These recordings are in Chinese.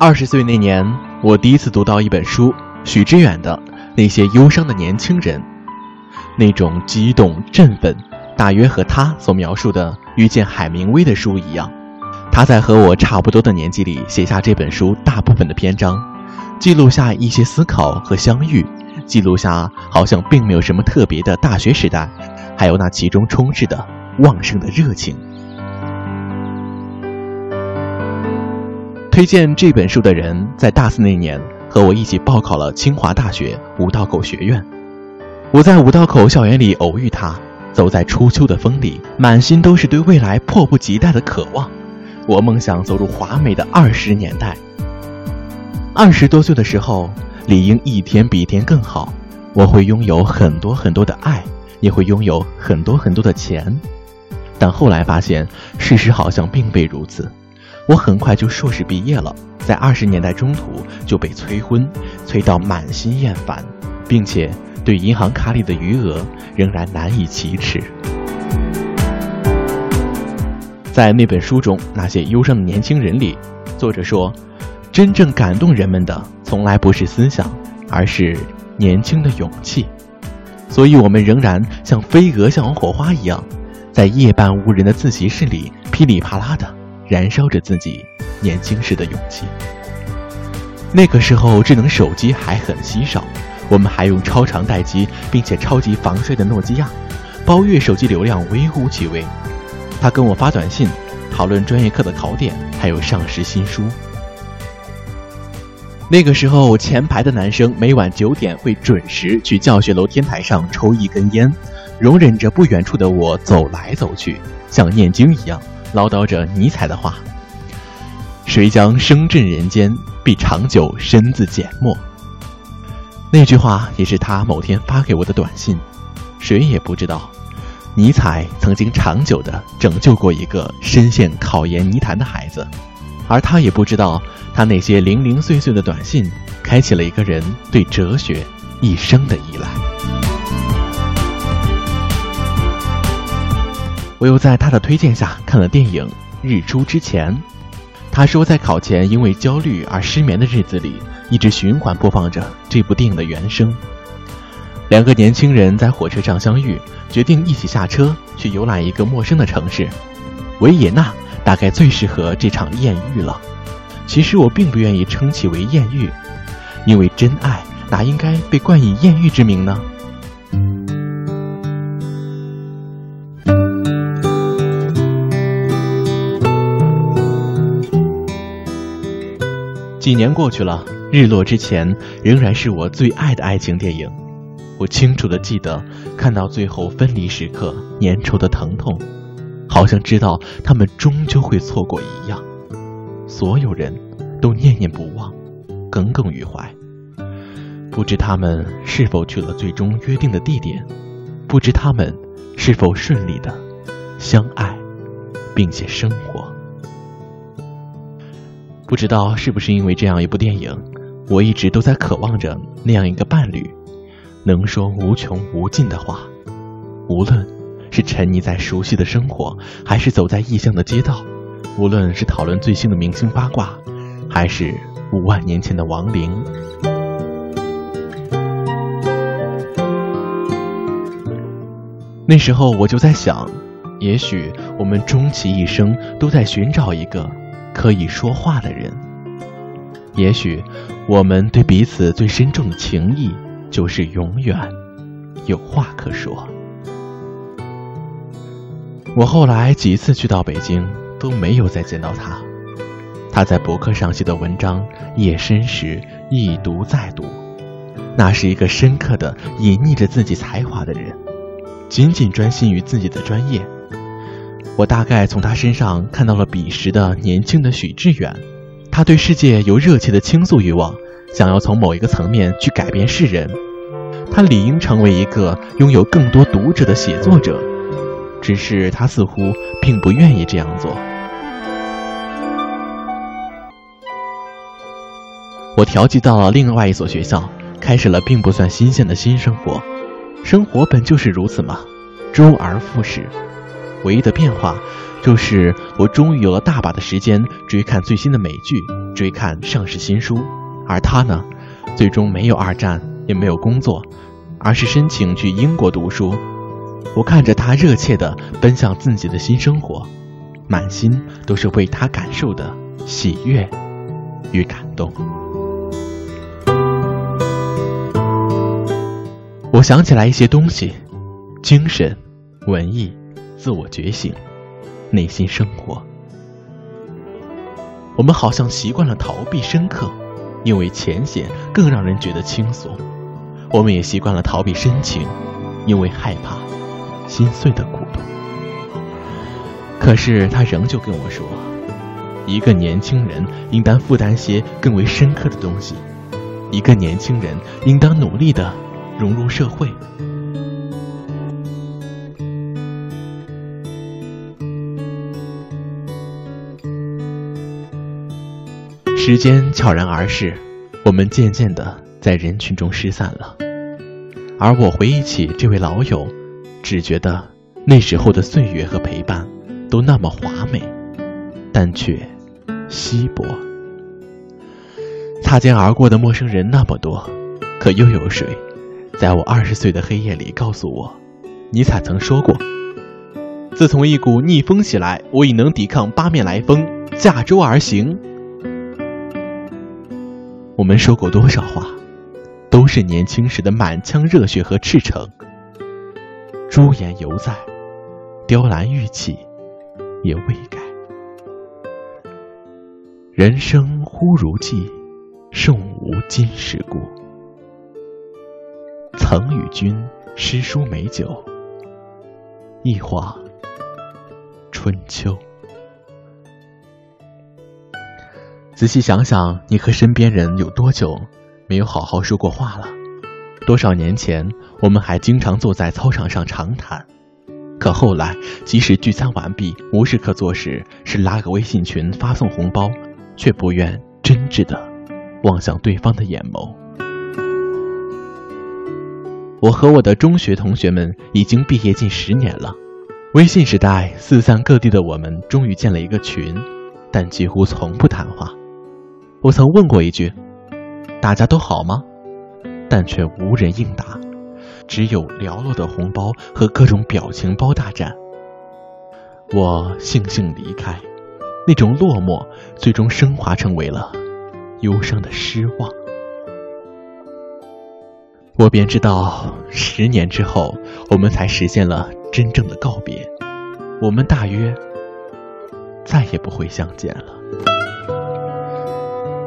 二十岁那年，我第一次读到一本书，许知远的《那些忧伤的年轻人》，那种激动振奋，大约和他所描述的遇见海明威的书一样。他在和我差不多的年纪里写下这本书大部分的篇章，记录下一些思考和相遇，记录下好像并没有什么特别的大学时代，还有那其中充斥的旺盛的热情。推荐这本书的人在大四那年和我一起报考了清华大学五道口学院。我在五道口校园里偶遇他，走在初秋的风里，满心都是对未来迫不及待的渴望。我梦想走入华美的二十年代。二十多岁的时候，理应一天比一天更好。我会拥有很多很多的爱，也会拥有很多很多的钱。但后来发现，事实好像并非如此。我很快就硕士毕业了，在二十年代中途就被催婚，催到满心厌烦，并且对银行卡里的余额仍然难以启齿。在那本书中，那些忧伤的年轻人里，作者说，真正感动人们的从来不是思想，而是年轻的勇气。所以，我们仍然像飞蛾向往火花一样，在夜半无人的自习室里噼里啪啦的。燃烧着自己年轻时的勇气。那个时候，智能手机还很稀少，我们还用超长待机并且超级防摔的诺基亚，包月手机流量微乎其微。他跟我发短信，讨论专业课的考点，还有上市新书。那个时候，前排的男生每晚九点会准时去教学楼天台上抽一根烟，容忍着不远处的我走来走去，像念经一样。唠叨着尼采的话：“谁将声震人间，必长久身自缄默。”那句话也是他某天发给我的短信。谁也不知道，尼采曾经长久的拯救过一个深陷考研泥潭的孩子，而他也不知道，他那些零零碎碎的短信，开启了一个人对哲学一生的依赖。我又在他的推荐下看了电影《日出之前》。他说，在考前因为焦虑而失眠的日子里，一直循环播放着这部电影的原声。两个年轻人在火车上相遇，决定一起下车去游览一个陌生的城市。维也纳大概最适合这场艳遇了。其实我并不愿意称其为艳遇，因为真爱哪应该被冠以艳遇之名呢？几年过去了，日落之前仍然是我最爱的爱情电影。我清楚的记得，看到最后分离时刻，粘稠的疼痛，好像知道他们终究会错过一样。所有人都念念不忘，耿耿于怀。不知他们是否去了最终约定的地点，不知他们是否顺利的相爱，并且生活。不知道是不是因为这样一部电影，我一直都在渴望着那样一个伴侣，能说无穷无尽的话。无论是沉溺在熟悉的生活，还是走在异乡的街道；无论是讨论最新的明星八卦，还是五万年前的亡灵。那时候我就在想，也许我们终其一生都在寻找一个。可以说话的人，也许我们对彼此最深重的情谊，就是永远有话可说。我后来几次去到北京，都没有再见到他。他在博客上写的文章，夜深时一读再读。那是一个深刻的隐匿着自己才华的人，仅仅专心于自己的专业。我大概从他身上看到了彼时的年轻的许志远，他对世界有热切的倾诉欲望，想要从某一个层面去改变世人。他理应成为一个拥有更多读者的写作者，只是他似乎并不愿意这样做。我调剂到了另外一所学校，开始了并不算新鲜的新生活。生活本就是如此嘛，周而复始。唯一的变化，就是我终于有了大把的时间追看最新的美剧，追看上市新书，而他呢，最终没有二战，也没有工作，而是申请去英国读书。我看着他热切地奔向自己的新生活，满心都是为他感受的喜悦与感动。我想起来一些东西：精神、文艺、自我觉醒、内心生活。我们好像习惯了逃避深刻，因为浅显更让人觉得轻松；我们也习惯了逃避深情，因为害怕。心碎的苦痛。可是他仍旧跟我说：“一个年轻人应当负担些更为深刻的东西，一个年轻人应当努力的融入社会。”时间悄然而逝，我们渐渐的在人群中失散了，而我回忆起这位老友。只觉得那时候的岁月和陪伴都那么华美，但却稀薄。擦肩而过的陌生人那么多，可又有谁，在我二十岁的黑夜里告诉我，尼采曾说过：“自从一股逆风袭来，我已能抵抗八面来风，驾舟而行。”我们说过多少话，都是年轻时的满腔热血和赤诚。朱颜犹在，雕栏玉砌也未改。人生忽如寄，胜无今时故。曾与君诗书美酒，一话春秋。仔细想想，你和身边人有多久没有好好说过话了？多少年前，我们还经常坐在操场上长谈，可后来，即使聚餐完毕，无事可做时，是拉个微信群发送红包，却不愿真挚的望向对方的眼眸。我和我的中学同学们已经毕业近十年了，微信时代四散各地的我们，终于建了一个群，但几乎从不谈话。我曾问过一句：“大家都好吗？”但却无人应答，只有寥落的红包和各种表情包大战。我悻悻离开，那种落寞最终升华成为了忧伤的失望。我便知道，十年之后，我们才实现了真正的告别。我们大约再也不会相见了。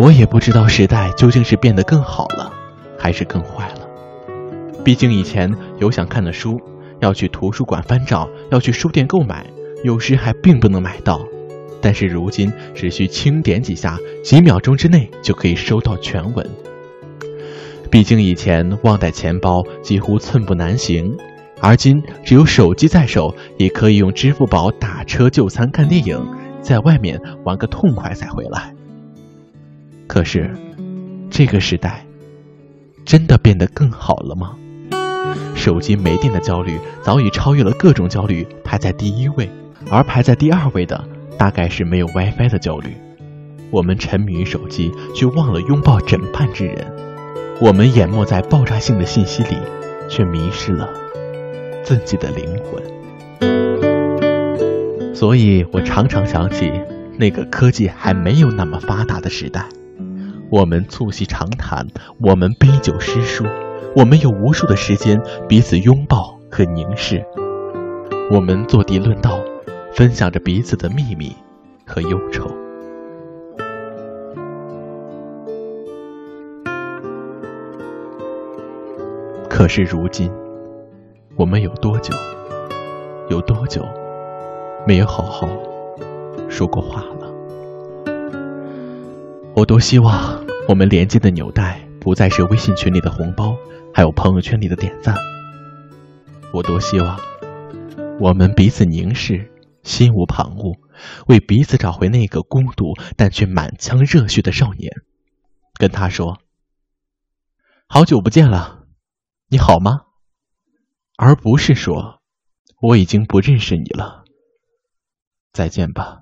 我也不知道时代究竟是变得更好了。还是更坏了。毕竟以前有想看的书，要去图书馆翻找，要去书店购买，有时还并不能买到。但是如今只需轻点几下，几秒钟之内就可以收到全文。毕竟以前忘带钱包几乎寸步难行，而今只有手机在手，也可以用支付宝打车、就餐、看电影，在外面玩个痛快再回来。可是，这个时代。真的变得更好了吗？手机没电的焦虑早已超越了各种焦虑，排在第一位。而排在第二位的，大概是没有 WiFi 的焦虑。我们沉迷于手机，却忘了拥抱枕畔之人；我们淹没在爆炸性的信息里，却迷失了自己的灵魂。所以我常常想起那个科技还没有那么发达的时代。我们促膝长谈，我们杯酒诗书，我们有无数的时间彼此拥抱和凝视，我们坐地论道，分享着彼此的秘密和忧愁。可是如今，我们有多久，有多久，没有好好说过话了？我多希望我们连接的纽带不再是微信群里的红包，还有朋友圈里的点赞。我多希望我们彼此凝视，心无旁骛，为彼此找回那个孤独但却满腔热血的少年，跟他说：“好久不见了，你好吗？”而不是说：“我已经不认识你了，再见吧。”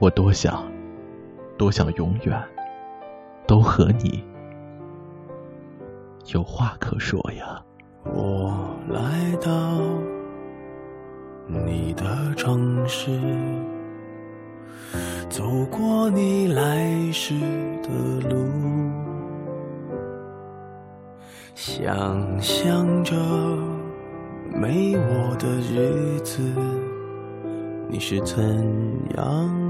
我多想，多想永远都和你有话可说呀。我来到你的城市，走过你来时的路，想象着没我的日子，你是怎样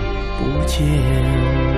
不见。